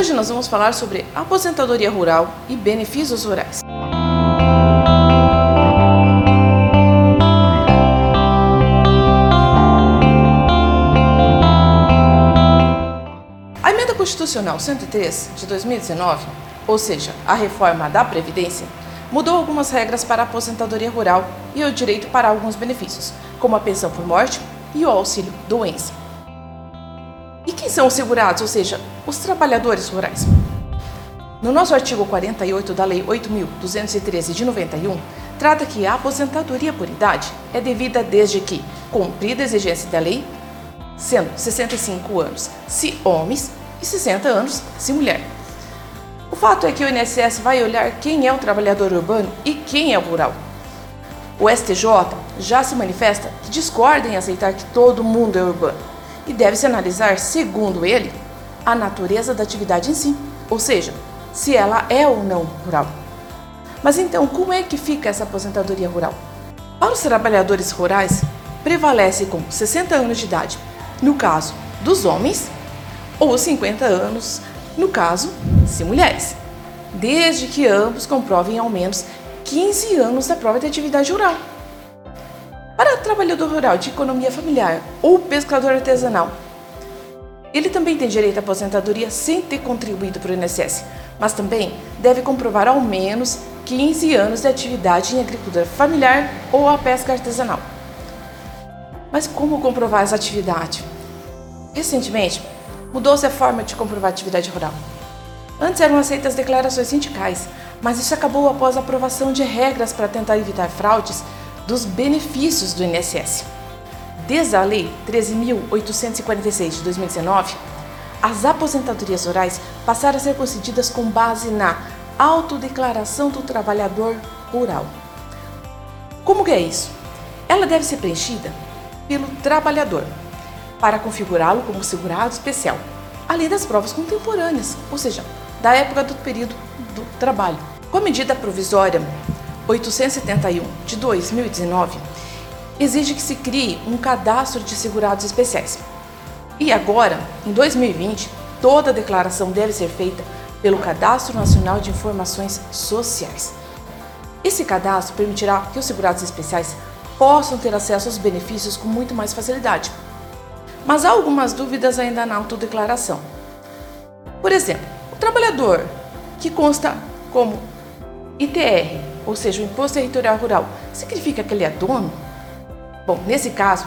Hoje nós vamos falar sobre aposentadoria rural e benefícios rurais. A Emenda Constitucional 103 de 2019, ou seja, a reforma da Previdência, mudou algumas regras para a aposentadoria rural e o direito para alguns benefícios, como a pensão por morte e o auxílio doença. São os segurados, ou seja, os trabalhadores rurais? No nosso artigo 48 da Lei 8.213 de 91, trata que a aposentadoria por idade é devida desde que, cumprida a exigência da lei, sendo 65 anos se homens e 60 anos se mulher. O fato é que o INSS vai olhar quem é o trabalhador urbano e quem é o rural. O STJ já se manifesta que discorda em aceitar que todo mundo é urbano e deve-se analisar, segundo ele, a natureza da atividade em si, ou seja, se ela é ou não rural. Mas então, como é que fica essa aposentadoria rural? Para os trabalhadores rurais, prevalece com 60 anos de idade, no caso dos homens, ou 50 anos, no caso, se mulheres, desde que ambos comprovem ao menos 15 anos da prova de atividade rural. Para trabalhador rural de economia familiar ou pescador artesanal, ele também tem direito à aposentadoria sem ter contribuído para o INSS, mas também deve comprovar ao menos 15 anos de atividade em agricultura familiar ou a pesca artesanal. Mas como comprovar essa atividade? Recentemente, mudou-se a forma de comprovar atividade rural. Antes eram aceitas declarações sindicais, mas isso acabou após a aprovação de regras para tentar evitar fraudes dos benefícios do INSS. Desde a Lei 13.846 de 2019, as aposentadorias rurais passaram a ser concedidas com base na autodeclaração do trabalhador rural. Como que é isso? Ela deve ser preenchida pelo trabalhador para configurá-lo como segurado especial, além das provas contemporâneas, ou seja, da época do período do trabalho. Com a medida provisória 871 de 2019, exige que se crie um cadastro de segurados especiais. E agora, em 2020, toda declaração deve ser feita pelo Cadastro Nacional de Informações Sociais. Esse cadastro permitirá que os segurados especiais possam ter acesso aos benefícios com muito mais facilidade. Mas há algumas dúvidas ainda na autodeclaração. Por exemplo, o trabalhador que consta como ITR, ou seja, o Imposto Territorial Rural, significa que ele é dono? Bom, nesse caso,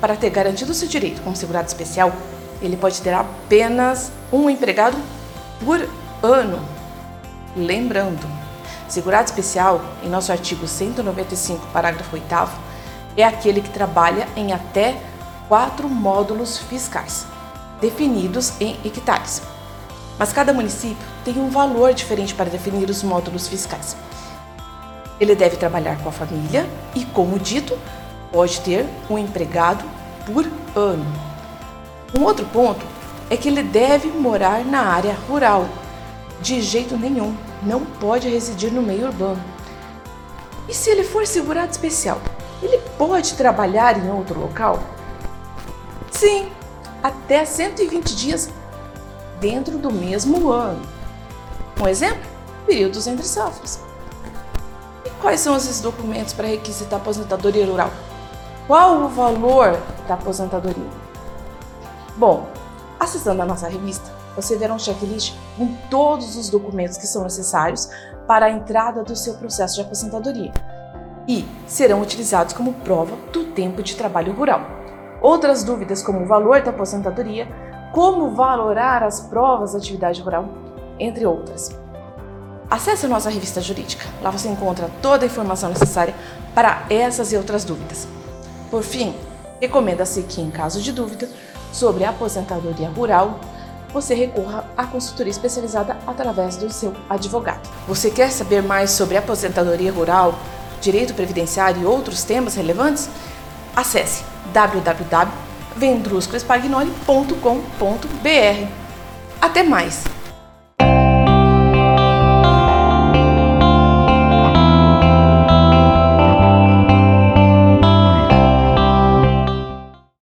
para ter garantido seu direito como segurado especial, ele pode ter apenas um empregado por ano. Lembrando, segurado especial, em nosso artigo 195, parágrafo 8, é aquele que trabalha em até quatro módulos fiscais, definidos em hectares. Mas cada município tem um valor diferente para definir os módulos fiscais. Ele deve trabalhar com a família e, como dito, pode ter um empregado por ano. Um outro ponto é que ele deve morar na área rural. De jeito nenhum, não pode residir no meio urbano. E se ele for segurado especial, ele pode trabalhar em outro local? Sim, até 120 dias dentro do mesmo ano. Um exemplo? Períodos entre safras. Quais são esses documentos para requisitar aposentadoria rural? Qual o valor da aposentadoria? Bom, acessando a nossa revista, você verá um checklist com todos os documentos que são necessários para a entrada do seu processo de aposentadoria e serão utilizados como prova do tempo de trabalho rural. Outras dúvidas, como o valor da aposentadoria, como valorar as provas da atividade rural, entre outras. Acesse nossa revista jurídica. Lá você encontra toda a informação necessária para essas e outras dúvidas. Por fim, recomenda-se que, em caso de dúvida sobre aposentadoria rural, você recorra à consultoria especializada através do seu advogado. Você quer saber mais sobre aposentadoria rural, direito previdenciário e outros temas relevantes? Acesse www.vendruscoespagnoli.com.br. Até mais!